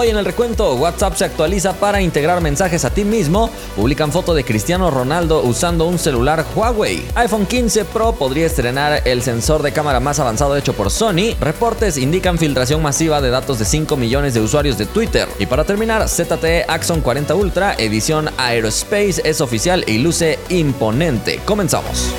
Hoy en el recuento, WhatsApp se actualiza para integrar mensajes a ti mismo. Publican foto de Cristiano Ronaldo usando un celular Huawei. iPhone 15 Pro podría estrenar el sensor de cámara más avanzado hecho por Sony. Reportes indican filtración masiva de datos de 5 millones de usuarios de Twitter. Y para terminar, ZTE Axon 40 Ultra, edición Aerospace, es oficial y luce imponente. Comenzamos.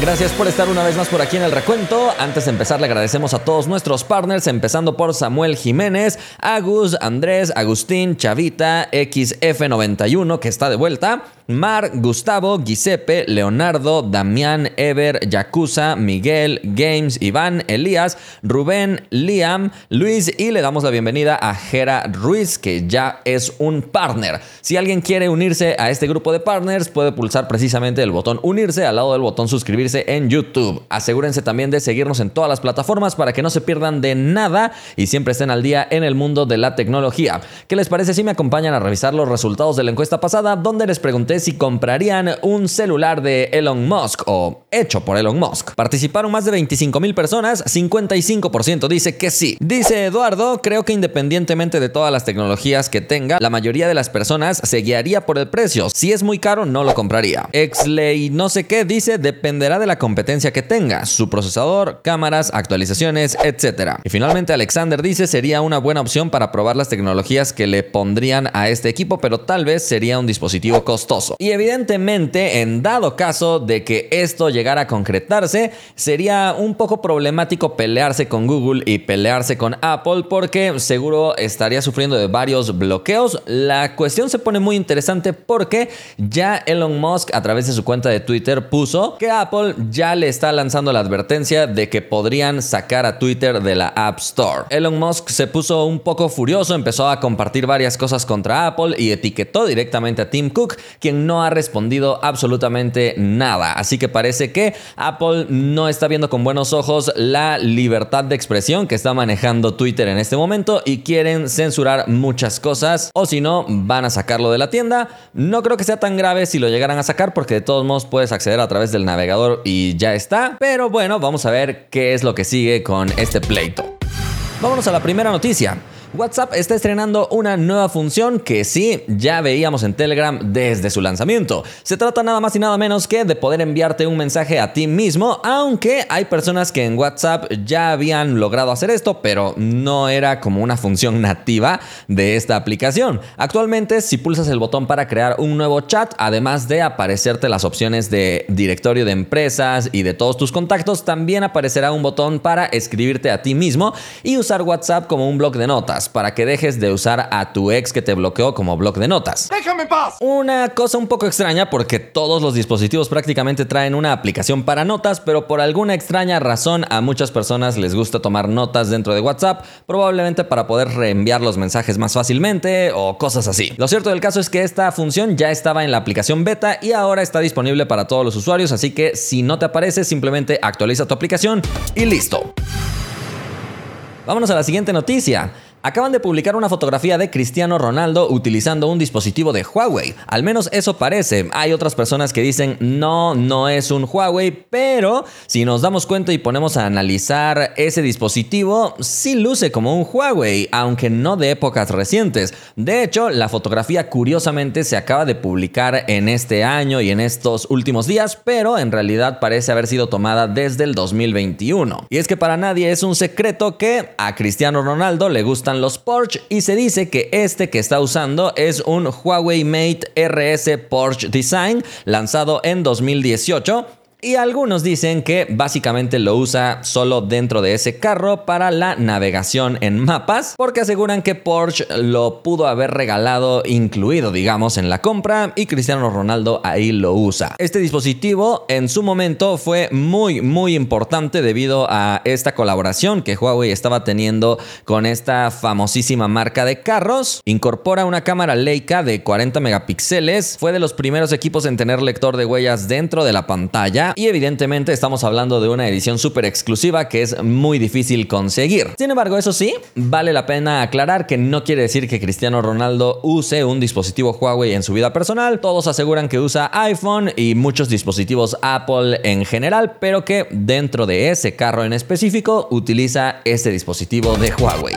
Gracias por estar una vez más por aquí en el recuento. Antes de empezar, le agradecemos a todos nuestros partners, empezando por Samuel Jiménez, Agus, Andrés, Agustín, Chavita, XF91, que está de vuelta. Mar, Gustavo, Giuseppe, Leonardo, Damián, Ever, Yakuza, Miguel, Games, Iván, Elías, Rubén, Liam, Luis y le damos la bienvenida a Jera Ruiz, que ya es un partner. Si alguien quiere unirse a este grupo de partners, puede pulsar precisamente el botón unirse al lado del botón suscribirse en YouTube. Asegúrense también de seguirnos en todas las plataformas para que no se pierdan de nada y siempre estén al día en el mundo de la tecnología. ¿Qué les parece si me acompañan a revisar los resultados de la encuesta pasada donde les pregunté si comprarían un celular de Elon Musk o hecho por Elon Musk. Participaron más de 25 mil personas, 55% dice que sí. Dice Eduardo, creo que independientemente de todas las tecnologías que tenga, la mayoría de las personas se guiaría por el precio. Si es muy caro, no lo compraría. Exley no sé qué dice, de la competencia que tenga, su procesador, cámaras, actualizaciones, etc. Y finalmente Alexander dice, sería una buena opción para probar las tecnologías que le pondrían a este equipo, pero tal vez sería un dispositivo costoso. Y evidentemente, en dado caso de que esto llegara a concretarse, sería un poco problemático pelearse con Google y pelearse con Apple porque seguro estaría sufriendo de varios bloqueos. La cuestión se pone muy interesante porque ya Elon Musk a través de su cuenta de Twitter puso que Apple ya le está lanzando la advertencia de que podrían sacar a Twitter de la App Store. Elon Musk se puso un poco furioso, empezó a compartir varias cosas contra Apple y etiquetó directamente a Tim Cook, quien no ha respondido absolutamente nada. Así que parece que Apple no está viendo con buenos ojos la libertad de expresión que está manejando Twitter en este momento y quieren censurar muchas cosas o si no van a sacarlo de la tienda. No creo que sea tan grave si lo llegaran a sacar porque de todos modos puedes acceder a través del navegador y ya está. Pero bueno, vamos a ver qué es lo que sigue con este pleito. Vámonos a la primera noticia. WhatsApp está estrenando una nueva función que sí, ya veíamos en Telegram desde su lanzamiento. Se trata nada más y nada menos que de poder enviarte un mensaje a ti mismo, aunque hay personas que en WhatsApp ya habían logrado hacer esto, pero no era como una función nativa de esta aplicación. Actualmente, si pulsas el botón para crear un nuevo chat, además de aparecerte las opciones de directorio de empresas y de todos tus contactos, también aparecerá un botón para escribirte a ti mismo y usar WhatsApp como un blog de notas para que dejes de usar a tu ex que te bloqueó como blog de notas. ¡Déjame paz! Una cosa un poco extraña porque todos los dispositivos prácticamente traen una aplicación para notas, pero por alguna extraña razón a muchas personas les gusta tomar notas dentro de WhatsApp, probablemente para poder reenviar los mensajes más fácilmente o cosas así. Lo cierto del caso es que esta función ya estaba en la aplicación beta y ahora está disponible para todos los usuarios, así que si no te aparece simplemente actualiza tu aplicación y listo. Vámonos a la siguiente noticia. Acaban de publicar una fotografía de Cristiano Ronaldo utilizando un dispositivo de Huawei. Al menos eso parece. Hay otras personas que dicen no, no es un Huawei, pero si nos damos cuenta y ponemos a analizar ese dispositivo, sí luce como un Huawei, aunque no de épocas recientes. De hecho, la fotografía curiosamente se acaba de publicar en este año y en estos últimos días, pero en realidad parece haber sido tomada desde el 2021. Y es que para nadie es un secreto que a Cristiano Ronaldo le gusta los Porsche y se dice que este que está usando es un Huawei Mate RS Porsche Design lanzado en 2018 y algunos dicen que básicamente lo usa solo dentro de ese carro para la navegación en mapas, porque aseguran que Porsche lo pudo haber regalado incluido, digamos, en la compra y Cristiano Ronaldo ahí lo usa. Este dispositivo en su momento fue muy, muy importante debido a esta colaboración que Huawei estaba teniendo con esta famosísima marca de carros. Incorpora una cámara Leica de 40 megapíxeles, fue de los primeros equipos en tener lector de huellas dentro de la pantalla y evidentemente estamos hablando de una edición súper exclusiva que es muy difícil conseguir. Sin embargo, eso sí, vale la pena aclarar que no quiere decir que Cristiano Ronaldo use un dispositivo Huawei en su vida personal, todos aseguran que usa iPhone y muchos dispositivos Apple en general, pero que dentro de ese carro en específico utiliza este dispositivo de Huawei.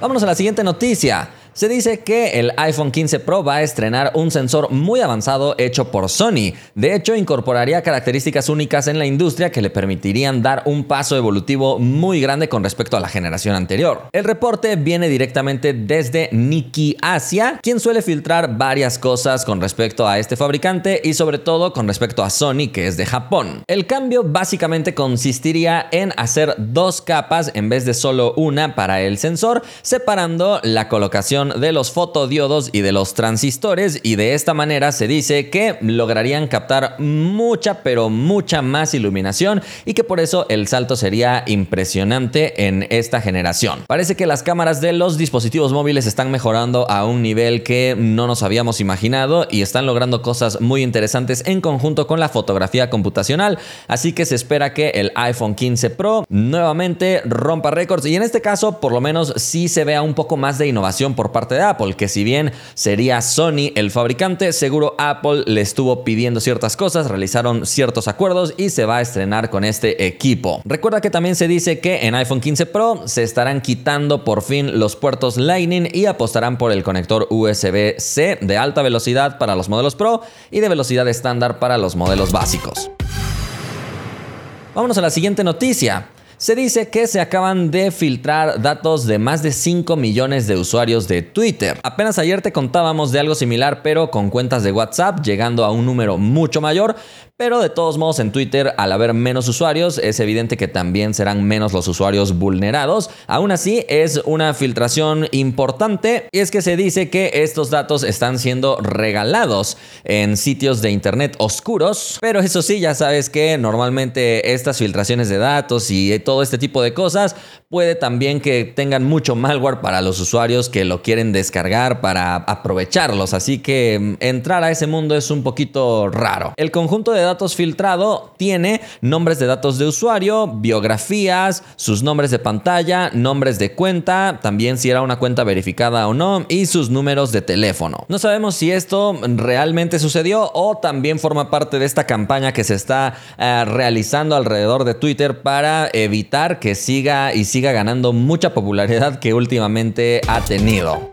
Vámonos a la siguiente noticia. Se dice que el iPhone 15 Pro va a estrenar un sensor muy avanzado hecho por Sony. De hecho, incorporaría características únicas en la industria que le permitirían dar un paso evolutivo muy grande con respecto a la generación anterior. El reporte viene directamente desde Nikki Asia, quien suele filtrar varias cosas con respecto a este fabricante y sobre todo con respecto a Sony, que es de Japón. El cambio básicamente consistiría en hacer dos capas en vez de solo una para el sensor, separando la colocación de los fotodiodos y de los transistores y de esta manera se dice que lograrían captar mucha pero mucha más iluminación y que por eso el salto sería impresionante en esta generación. Parece que las cámaras de los dispositivos móviles están mejorando a un nivel que no nos habíamos imaginado y están logrando cosas muy interesantes en conjunto con la fotografía computacional, así que se espera que el iPhone 15 Pro nuevamente rompa récords y en este caso por lo menos sí se vea un poco más de innovación por parte de Apple, que si bien sería Sony el fabricante, seguro Apple le estuvo pidiendo ciertas cosas, realizaron ciertos acuerdos y se va a estrenar con este equipo. Recuerda que también se dice que en iPhone 15 Pro se estarán quitando por fin los puertos Lightning y apostarán por el conector USB-C de alta velocidad para los modelos Pro y de velocidad estándar para los modelos básicos. Vámonos a la siguiente noticia. Se dice que se acaban de filtrar datos de más de 5 millones de usuarios de Twitter. Apenas ayer te contábamos de algo similar, pero con cuentas de WhatsApp, llegando a un número mucho mayor, pero de todos modos en Twitter, al haber menos usuarios, es evidente que también serán menos los usuarios vulnerados. Aún así, es una filtración importante y es que se dice que estos datos están siendo regalados en sitios de internet oscuros. Pero eso sí, ya sabes que normalmente estas filtraciones de datos y todo este tipo de cosas puede también que tengan mucho malware para los usuarios que lo quieren descargar para aprovecharlos. Así que mm, entrar a ese mundo es un poquito raro. El conjunto de datos filtrado tiene nombres de datos de usuario, biografías, sus nombres de pantalla, nombres de cuenta, también si era una cuenta verificada o no y sus números de teléfono. No sabemos si esto realmente sucedió o también forma parte de esta campaña que se está eh, realizando alrededor de Twitter para evitar que siga y siga ganando mucha popularidad que últimamente ha tenido.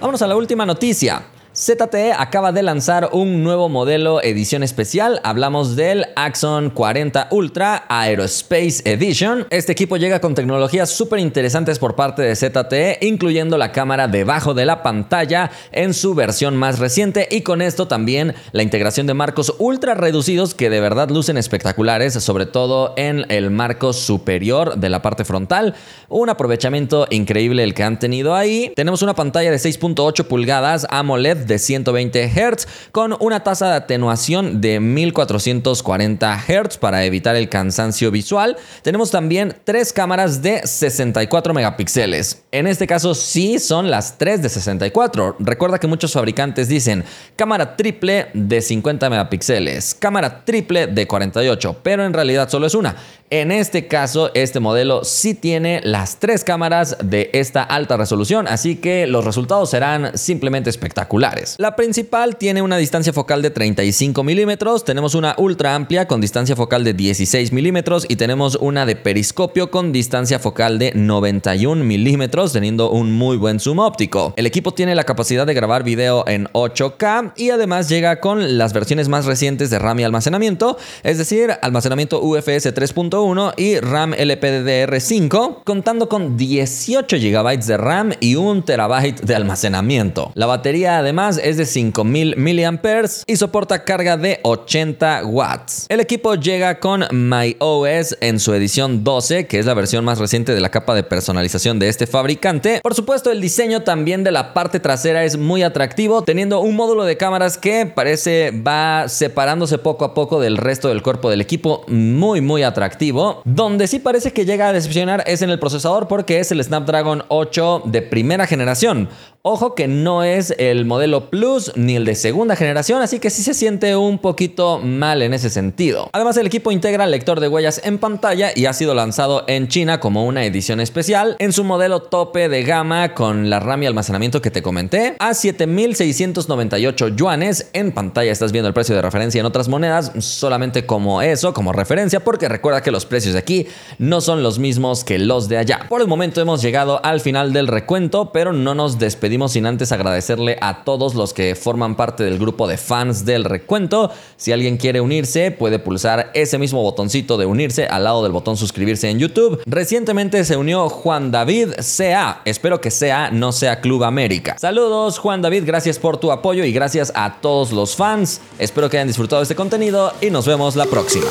Vámonos a la última noticia. ZTE acaba de lanzar un nuevo modelo edición especial. Hablamos del Axon 40 Ultra Aerospace Edition. Este equipo llega con tecnologías súper interesantes por parte de ZTE, incluyendo la cámara debajo de la pantalla en su versión más reciente y con esto también la integración de marcos ultra reducidos que de verdad lucen espectaculares, sobre todo en el marco superior de la parte frontal. Un aprovechamiento increíble el que han tenido ahí. Tenemos una pantalla de 6.8 pulgadas AMOLED de 120 Hz con una tasa de atenuación de 1440 Hz para evitar el cansancio visual. Tenemos también tres cámaras de 64 megapíxeles. En este caso sí son las tres de 64. Recuerda que muchos fabricantes dicen cámara triple de 50 megapíxeles, cámara triple de 48, pero en realidad solo es una. En este caso, este modelo sí tiene las tres cámaras de esta alta resolución, así que los resultados serán simplemente espectaculares. La principal tiene una distancia focal de 35 milímetros, tenemos una ultra amplia con distancia focal de 16 milímetros y tenemos una de periscopio con distancia focal de 91 milímetros, teniendo un muy buen zoom óptico. El equipo tiene la capacidad de grabar video en 8K y además llega con las versiones más recientes de RAM y almacenamiento, es decir, almacenamiento UFS 3.1 y RAM LPDDR5, contando con 18 GB de RAM y 1 TB de almacenamiento. La batería además es de 5000 mAh y soporta carga de 80 watts. El equipo llega con MyOS en su edición 12, que es la versión más reciente de la capa de personalización de este fabricante. Por supuesto, el diseño también de la parte trasera es muy atractivo, teniendo un módulo de cámaras que parece va separándose poco a poco del resto del cuerpo del equipo, muy muy atractivo donde sí parece que llega a decepcionar es en el procesador porque es el Snapdragon 8 de primera generación. Ojo que no es el modelo Plus ni el de segunda generación, así que sí se siente un poquito mal en ese sentido. Además, el equipo integra lector de huellas en pantalla y ha sido lanzado en China como una edición especial en su modelo tope de gama con la RAM y almacenamiento que te comenté a 7698 yuanes. En pantalla estás viendo el precio de referencia en otras monedas, solamente como eso, como referencia, porque recuerda que los precios de aquí no son los mismos que los de allá. Por el momento hemos llegado al final del recuento, pero no nos despedimos sin antes agradecerle a todos los que forman parte del grupo de fans del recuento. Si alguien quiere unirse, puede pulsar ese mismo botoncito de unirse al lado del botón suscribirse en YouTube. Recientemente se unió Juan David CA. Espero que CA no sea Club América. Saludos Juan David, gracias por tu apoyo y gracias a todos los fans. Espero que hayan disfrutado este contenido y nos vemos la próxima.